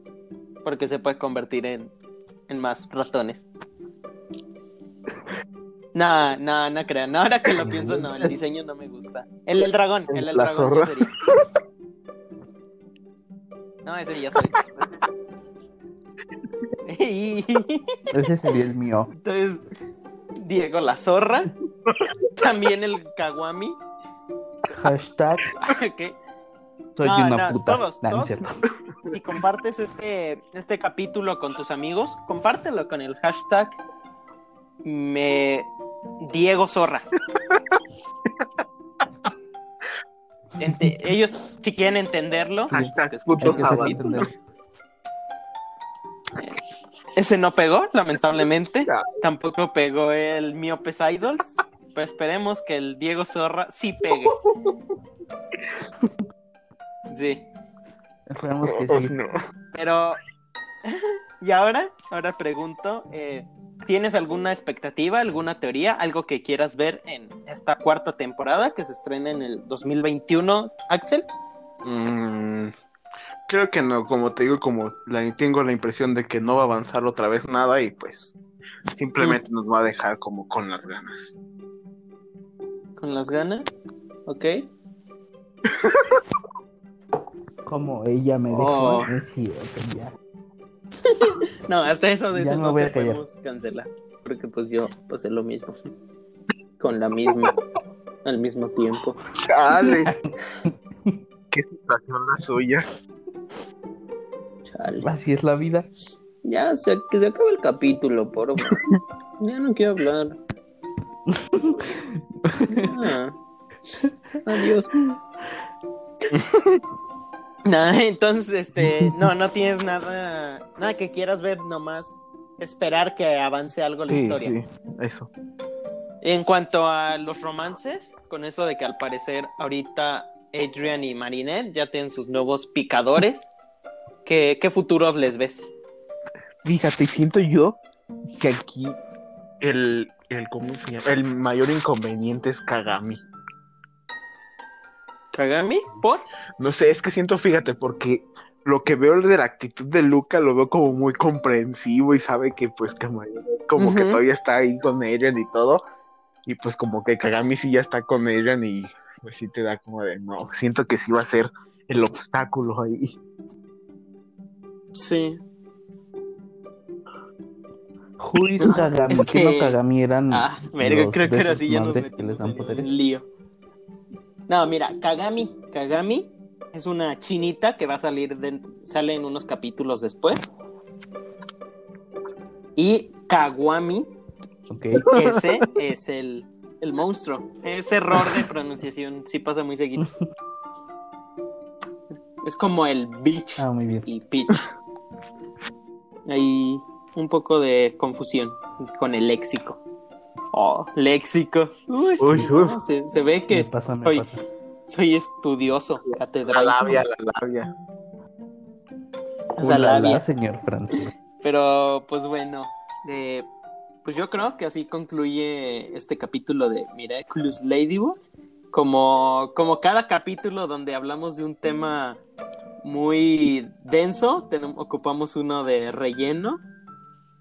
Speaker 1: Porque se puede convertir en, en más ratones. No, no, no crean. No, ahora que lo pienso, no, el diseño no me gusta. El del dragón, el del dragón
Speaker 2: zorra.
Speaker 1: sería. No, ese ya soy.
Speaker 3: Ese sería el mío.
Speaker 1: Entonces, Diego la zorra. También el Kawami.
Speaker 3: Hashtag
Speaker 1: ¿Qué?
Speaker 3: soy
Speaker 1: No,
Speaker 3: una
Speaker 1: no,
Speaker 3: puta.
Speaker 1: todos, todos. Si compartes este, este capítulo con tus amigos, compártelo con el hashtag me Diego Zorra. Ente- ellos, si quieren entenderlo,
Speaker 2: Hashtag puto
Speaker 3: Hay que
Speaker 2: sábado.
Speaker 3: saber entender.
Speaker 1: ese no pegó, lamentablemente.
Speaker 2: Ya.
Speaker 1: Tampoco pegó el Miopes Idols. Pero esperemos que el Diego Zorra sí pegue. Sí.
Speaker 3: Esperemos que
Speaker 2: Oh,
Speaker 3: sí.
Speaker 2: no.
Speaker 1: Pero, y ahora, ahora pregunto, eh, ¿tienes alguna expectativa, alguna teoría, algo que quieras ver en esta cuarta temporada que se estrena en el 2021, Axel?
Speaker 2: Mm, creo que no, como te digo, como la, tengo la impresión de que no va a avanzar otra vez nada y pues simplemente nos va a dejar como con las ganas.
Speaker 1: ¿Con las ganas? ¿Ok?
Speaker 3: Como ella me
Speaker 1: Oh.
Speaker 3: dejó. Es cierto, ya.
Speaker 1: No, hasta eso de
Speaker 3: Ya
Speaker 1: eso no
Speaker 3: voy
Speaker 1: te
Speaker 3: a
Speaker 1: podemos cancelar. Porque pues yo pasé lo mismo. Con la misma. al mismo tiempo.
Speaker 2: Chale. Qué situación la suya.
Speaker 1: Chale.
Speaker 3: Así es la vida.
Speaker 1: Ya, se- que se acabe el capítulo, por favor. Ya no quiero hablar. Ya. Adiós. Nada, entonces, este, no, no tienes nada, nada que quieras ver, nomás esperar que avance algo la
Speaker 2: Sí,
Speaker 1: historia.
Speaker 2: sí, eso.
Speaker 1: En cuanto a los romances, con eso de que al parecer ahorita Adrian y Marinette ya tienen sus nuevos picadores, ¿qué, qué futuros les ves?
Speaker 2: Fíjate, siento yo que aquí el, el, ¿cómo se llama? el mayor inconveniente es Kagami.
Speaker 1: ¿Kagami? ¿Por?
Speaker 2: No sé, es que siento, fíjate, porque lo que veo de la actitud de Luca lo veo como muy comprensivo y sabe que pues que como que todavía está ahí con Eren y todo. Y pues como que Kagami sí ya está con Eren y pues sí te da como de no, siento que sí va a ser el obstáculo ahí.
Speaker 1: Sí.
Speaker 3: Who is Kagami?
Speaker 1: Es
Speaker 3: ¿Qué no
Speaker 1: que-
Speaker 3: Kagami eran?
Speaker 1: Ah, verga, creo que ahora sí ya nos
Speaker 3: madres que
Speaker 1: metimos
Speaker 3: les dan
Speaker 1: en
Speaker 3: poderes?
Speaker 1: un lío. No, mira, Kagami, Kagami es una chinita que va a salir, de, sale en unos capítulos después. Y Kawami,
Speaker 3: Ok.
Speaker 1: ese es el, el monstruo. Ese error de pronunciación sí pasa muy seguido. Es como el bitch
Speaker 3: Ah, muy bien.
Speaker 1: y pitch. Hay un poco de confusión con el léxico. Oh, léxico. Uy,
Speaker 2: Uy, uy.
Speaker 1: no, se, se ve que
Speaker 3: Me pasa, me
Speaker 1: soy, soy estudioso,
Speaker 2: La
Speaker 1: catedrático.
Speaker 2: labia, la labia.
Speaker 3: Ulala,
Speaker 1: labia.
Speaker 3: señor Francis.
Speaker 1: Pero, pues bueno, eh, pues yo creo que así concluye este capítulo de Miraculous Ladybug. Como, como cada capítulo donde hablamos de un tema muy denso, tenemos, ocupamos uno de relleno.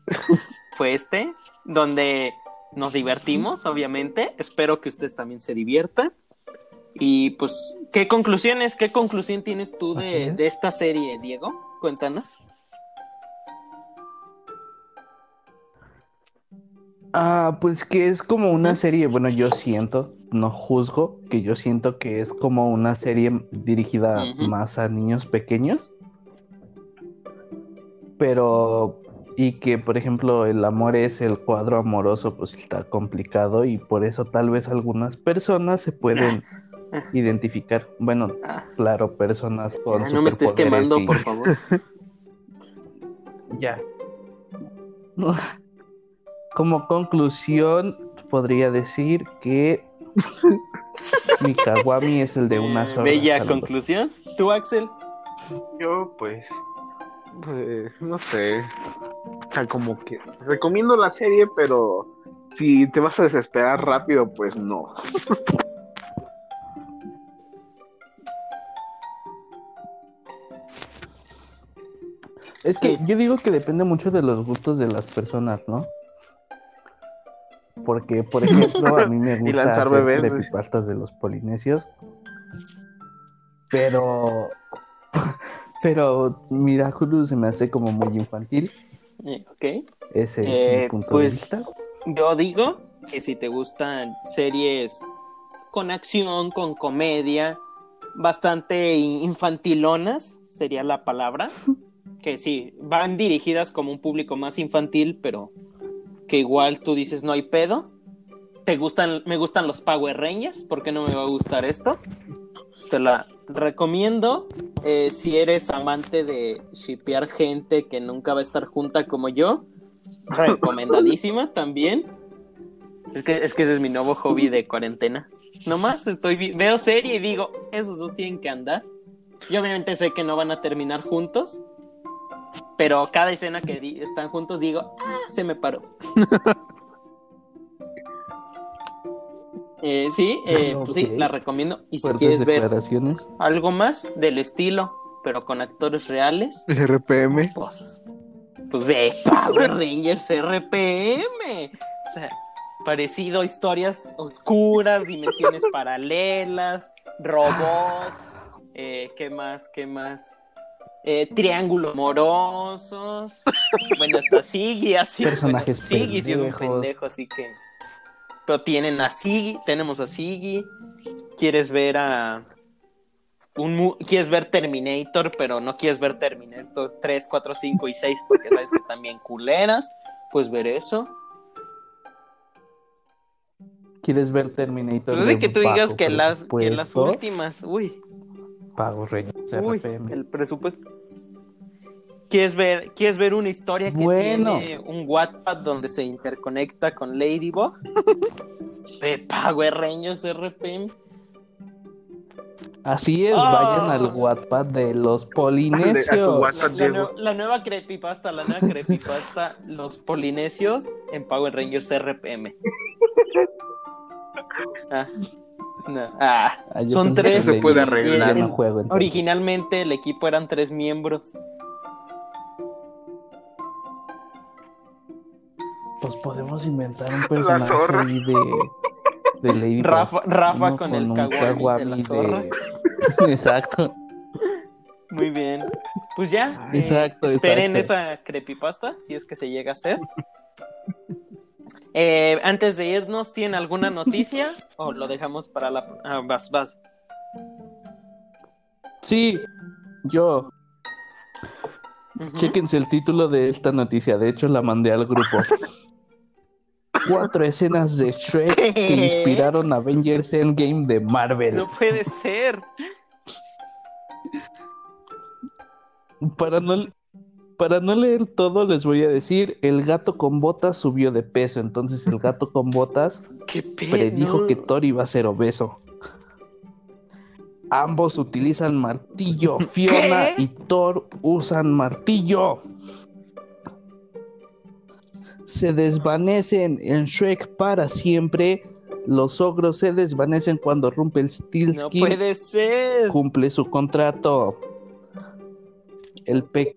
Speaker 1: Fue este, donde nos divertimos, obviamente. Espero que ustedes también se diviertan. Y pues ¿Qué conclusiones, qué conclusión tienes tú de, de esta serie, Diego? Cuéntanos.
Speaker 3: Ah, pues que es como una serie, bueno, yo siento, no juzgo, que yo siento que es como una serie dirigida más a niños pequeños. Pero, y que por ejemplo el amor es el cuadro amoroso, pues está complicado y por eso tal vez algunas personas se pueden identificar. Bueno,
Speaker 1: Ah,
Speaker 3: claro, personas con
Speaker 1: ah, no me estés quemando,
Speaker 3: y-
Speaker 1: por favor.
Speaker 3: Ya. Como conclusión, podría decir que mi Kawami es el de una
Speaker 1: Eh,
Speaker 3: sola.
Speaker 1: Bella
Speaker 3: Saludos.
Speaker 1: conclusión. ¿Tú, Axel?
Speaker 2: Yo, pues, pues, no sé. O sea, como que recomiendo la serie, pero si te vas a desesperar rápido, pues no.
Speaker 3: Es que yo digo que depende mucho de los gustos de las personas, ¿no? Porque, por ejemplo, a mí me gusta
Speaker 2: lanzar
Speaker 3: hacer
Speaker 2: bebés,
Speaker 3: de los polinesios. Pero, pero Miraculous se me hace como muy infantil.
Speaker 1: Eh, ok.
Speaker 3: Ese es
Speaker 1: Eh,
Speaker 3: mi punto
Speaker 1: pues,
Speaker 3: de vista.
Speaker 1: Yo digo que si te gustan series con acción, con comedia, bastante infantilonas, sería la palabra. Que sí, van dirigidas como un público más infantil, pero que igual tú dices no hay pedo. Te gustan, me gustan los Power Rangers, ¿por qué no me va a gustar esto? Te la recomiendo. eh, si eres amante de shipear gente que nunca va a estar junta como yo, recomendadísima también. Es que, es que ese es mi nuevo hobby de cuarentena. Nomás estoy veo serie y digo, esos dos tienen que andar. Yo obviamente sé que no van a terminar juntos, pero cada escena que están juntos digo, ah, se me paró. Eh, sí, eh, pues sí, la recomiendo. Y si quieres ver algo más del estilo, pero con actores reales,
Speaker 2: RPM.
Speaker 1: pues, pues ve Power Rangers RPM. O sea, parecido a historias oscuras, dimensiones paralelas, robots, eh, ¿qué más? ¿Qué más? Eh, triángulos amorosos. Bueno, está Siggy, así.
Speaker 3: Personajes
Speaker 1: bueno, Siggy sí es un pendejo, así que. Pero tienen a Siggy, tenemos a Siggy. ¿Quieres ver a. Un, quieres ver Terminator, pero no quieres ver Terminator 3, 4, 5 y 6 porque sabes que están bien culeras? Pues ver eso.
Speaker 3: ¿Quieres ver Terminator?
Speaker 1: Pero de que tú digas que las, que las últimas. Uy,
Speaker 3: Pago Rangers
Speaker 1: uy,
Speaker 3: RPM.
Speaker 1: el presupuesto. ¿Quieres ver, ¿Quieres ver una historia que
Speaker 3: Bueno.
Speaker 1: tiene un Wattpad donde se interconecta con Ladybug? De Power Rangers RPM.
Speaker 3: Así es,
Speaker 1: Ah.
Speaker 3: vayan al Wattpad de los polinesios.
Speaker 2: WhatsApp.
Speaker 1: La, nue- la nueva creepypasta, la nueva creepypasta, los polinesios en Power Rangers RPM. Ah, no, ah,
Speaker 3: Ah,
Speaker 1: son tres.
Speaker 2: Se puede arreglar.
Speaker 3: no.
Speaker 1: Originalmente el equipo eran tres miembros.
Speaker 3: Pues podemos inventar un personaje
Speaker 2: zorra.
Speaker 3: ahí de, de Lady
Speaker 1: Rafa, con, el Kawami de la zorra.
Speaker 3: de- Exacto.
Speaker 1: Muy bien. Pues ya, eh,
Speaker 3: Exacto,
Speaker 1: esperen
Speaker 3: exacto.
Speaker 1: esa creepypasta, si es que se llega a hacer. Eh, antes de irnos, ¿tienen alguna noticia? ¿O lo dejamos para la... Ah, vas, vas.
Speaker 3: Sí, yo.
Speaker 1: Ujú.
Speaker 3: Chéquense el título de esta noticia. De hecho, la mandé al grupo. Cuatro escenas de Shrek que inspiraron Avengers Endgame de Marvel.
Speaker 1: No puede ser.
Speaker 3: Para no, para no leer todo, les voy a decir: el gato con botas subió de peso. Entonces, el gato con botas predijo que Thor iba a ser obeso. Ambos utilizan martillo. Fiona
Speaker 1: ¿Qué?
Speaker 3: y Thor usan martillo. Se desvanecen en Shrek para siempre. Los ogros se desvanecen cuando
Speaker 1: No
Speaker 3: Rumpelstiltskin
Speaker 1: puede ser.
Speaker 3: cumple su contrato. El, pe-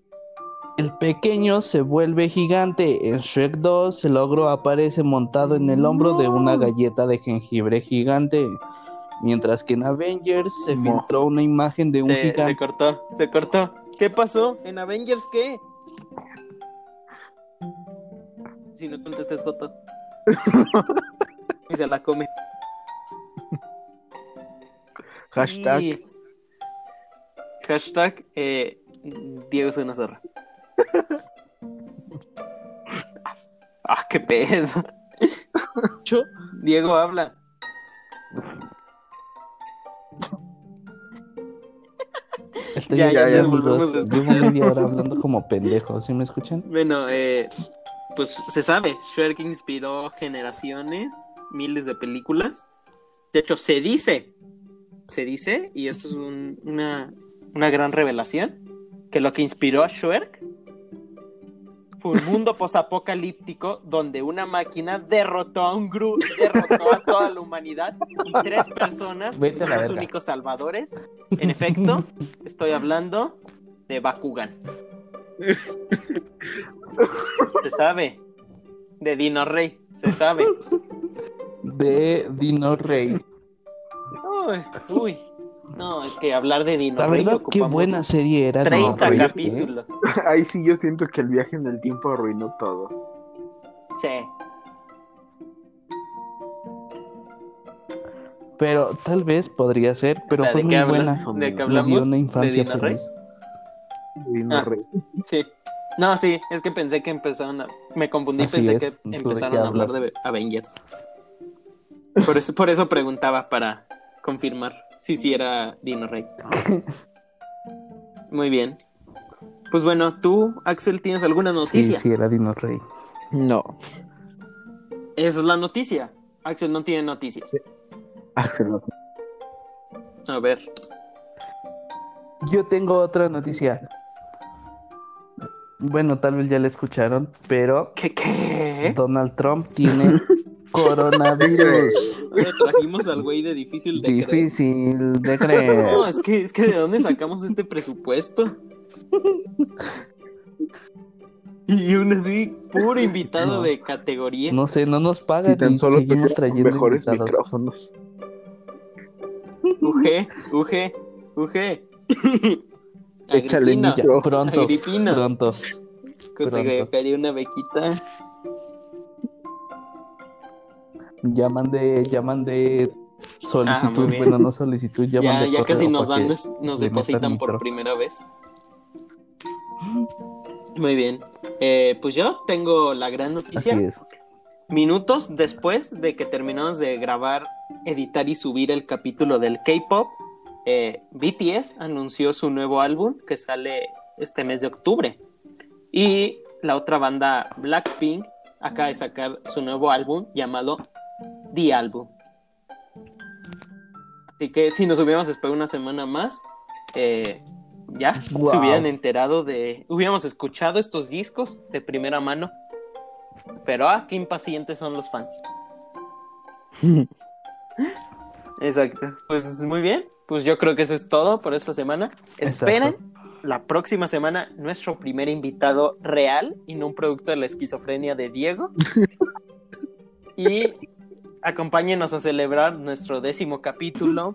Speaker 3: el pequeño se vuelve gigante. En Shrek 2, el ogro aparece montado en el hombro de una
Speaker 1: No.
Speaker 3: galleta de jengibre gigante. Mientras que en Avengers se
Speaker 2: No.
Speaker 3: filtró una imagen de un
Speaker 1: Se, se
Speaker 3: gigante.
Speaker 1: cortó, se cortó. ¿Qué pasó? ¿En Avengers qué? Si no contestes, Joto. y se la come.
Speaker 2: Hashtag.
Speaker 1: Y- Hashtag eh, Diego es una zorra. ah, qué pedo.
Speaker 3: Yo-
Speaker 1: Diego habla.
Speaker 3: Estoy
Speaker 1: Ya,
Speaker 2: ya,
Speaker 3: ya,
Speaker 2: ya
Speaker 1: volvemos a
Speaker 3: Llevo media hora hablando como pendejo, ¿sí me escuchan?
Speaker 1: Bueno, eh, pues se sabe, Shrek inspiró generaciones, miles de películas. De hecho, se dice, se dice, y esto es un- una, una gran revelación, que lo que inspiró a Shrek fue un mundo posapocalíptico donde una máquina derrotó a un Gru, derrotó a toda la humanidad y tres personas
Speaker 3: Vete a
Speaker 1: son
Speaker 3: la
Speaker 1: los
Speaker 3: verga.
Speaker 1: únicos salvadores. En efecto, estoy hablando de Bakugan. Se sabe. De Dino Rey, se sabe.
Speaker 3: De Dino Rey.
Speaker 1: Uy, uy. No, es que hablar de Dino
Speaker 3: La
Speaker 1: Rey
Speaker 3: verdad, qué buena serie era.
Speaker 1: 30
Speaker 3: Dino Rey, ¿eh?
Speaker 1: capítulos.
Speaker 2: Ahí sí yo siento que el viaje en el tiempo arruinó todo.
Speaker 1: Sí.
Speaker 3: Pero tal vez podría ser, pero
Speaker 1: ¿De
Speaker 3: fue muy
Speaker 1: hablas?
Speaker 3: buena.
Speaker 1: ¿De qué
Speaker 3: Le
Speaker 1: hablamos?
Speaker 3: dio una
Speaker 1: ¿De
Speaker 3: infancia
Speaker 1: Dino Rey?
Speaker 3: feliz.
Speaker 2: Dino
Speaker 1: Ah.
Speaker 2: Rey.
Speaker 1: Sí. No, sí, es que pensé que empezaron a... Me confundí,
Speaker 3: Así
Speaker 1: pensé
Speaker 3: es,
Speaker 1: que
Speaker 3: ¿tú de
Speaker 1: empezaron a hablar de Avengers. Por eso, por eso preguntaba para confirmar si sí era Dino Rey. Muy bien. Pues bueno, tú, Axel, ¿tienes alguna noticia?
Speaker 3: sí, era Dino Rey.
Speaker 2: No.
Speaker 1: Esa es la noticia. Axel no tiene noticias.
Speaker 2: Axel,
Speaker 1: A ver.
Speaker 3: Yo tengo otra noticia. Bueno, tal vez ya la escucharon, pero
Speaker 1: ¿Qué qué?
Speaker 3: Donald Trump tiene coronavirus.
Speaker 1: Ahora trajimos al güey de difícil de creer.
Speaker 3: Difícil de creer.
Speaker 1: No, es que, es que ¿de dónde sacamos este presupuesto? Y aún así, puro invitado
Speaker 3: No.
Speaker 1: de categoría.
Speaker 3: No sé, no nos pagan
Speaker 2: si tan solo
Speaker 3: seguimos trayendo
Speaker 2: mejores
Speaker 3: invitados.
Speaker 2: micrófonos.
Speaker 1: UG, UG, UG.
Speaker 2: Échale micro.
Speaker 3: pronto,
Speaker 1: Agripino.
Speaker 3: pronto.
Speaker 1: que te caería una bequita.
Speaker 3: Ya mandé, ya mandé solicitud,
Speaker 1: Ah,
Speaker 3: bueno, no solicitud, ya,
Speaker 1: Ya,
Speaker 3: mandé
Speaker 1: ya casi nos dan, nos, depositan por
Speaker 3: micro.
Speaker 1: primera vez. Muy bien. Eh, pues yo tengo la gran noticia.
Speaker 3: Así es.
Speaker 1: Minutos después de que terminamos de grabar, editar y subir el capítulo del K-pop, eh, BTS anunció su nuevo álbum que sale este mes de octubre. Y la otra banda, Blackpink, acaba de sacar su nuevo álbum llamado The Album. Así que si nos hubiéramos esperado una semana más, eh, ya se hubieran enterado de. Hubiéramos escuchado estos discos de primera mano. Pero ah, qué impacientes son los fans. Exacto. Pues muy bien. Pues yo creo que eso es todo por esta semana. Esperen la próxima semana nuestro primer invitado real y no un producto de la esquizofrenia de Diego. y acompáñenos a celebrar nuestro décimo capítulo.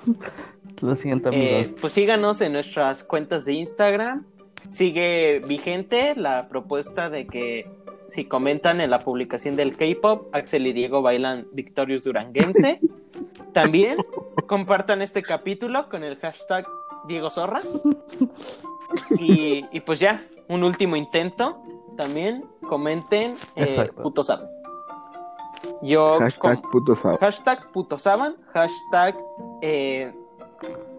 Speaker 3: Lo siento,
Speaker 1: Eh,
Speaker 3: amigos.
Speaker 1: pues síganos en nuestras cuentas de Instagram. Sigue vigente la propuesta de que si comentan en la publicación del K-pop, Axel y Diego bailan Victorious Duranguense. También compartan este capítulo con el hashtag Diego Zorra. Y, y pues ya, un último intento. También comenten eh, puto saben. Yo
Speaker 2: Hashtag puto sábado.
Speaker 1: Hashtag puto saban, hashtag eh,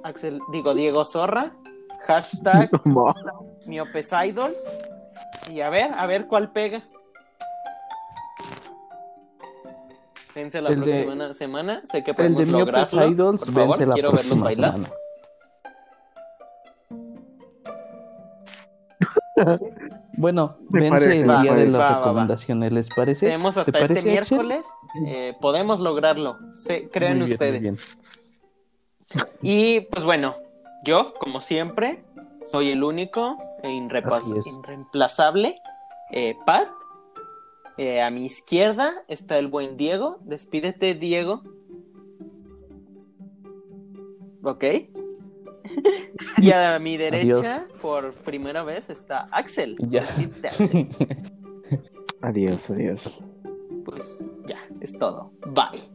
Speaker 1: Axel, digo Diego Zorra, hashtag
Speaker 2: No.
Speaker 1: miopes idols y a ver, a ver cuál pega. Vence la
Speaker 3: El de-
Speaker 1: próxima semana, semana, sé que
Speaker 3: El
Speaker 1: podemos
Speaker 3: de Miopes
Speaker 1: lograrlo.
Speaker 3: Idols
Speaker 1: Por favor,
Speaker 3: vence la
Speaker 1: quiero verlos
Speaker 3: próxima
Speaker 1: bailar.
Speaker 3: semana. Bueno,
Speaker 2: Me
Speaker 3: vence
Speaker 2: parece,
Speaker 3: el día de
Speaker 1: Va, va, va.
Speaker 3: recomendaciones, ¿les parece?
Speaker 1: Tenemos
Speaker 3: ¿Te
Speaker 1: hasta este
Speaker 3: parece, Axel?
Speaker 1: miércoles, eh, podemos lograrlo, sé, crean
Speaker 3: Muy bien, muy
Speaker 1: ustedes.
Speaker 3: bien.
Speaker 1: Y pues bueno, yo, como siempre, soy el único e irreemplazable, eh, Pat. Eh, a mi izquierda está el buen Diego. Despídete, Diego. ¿Ok? y a mi derecha, por primera vez, está Axel.
Speaker 3: Ya.
Speaker 1: Axel.
Speaker 4: Adiós, adiós.
Speaker 1: Pues ya, es todo. Bye.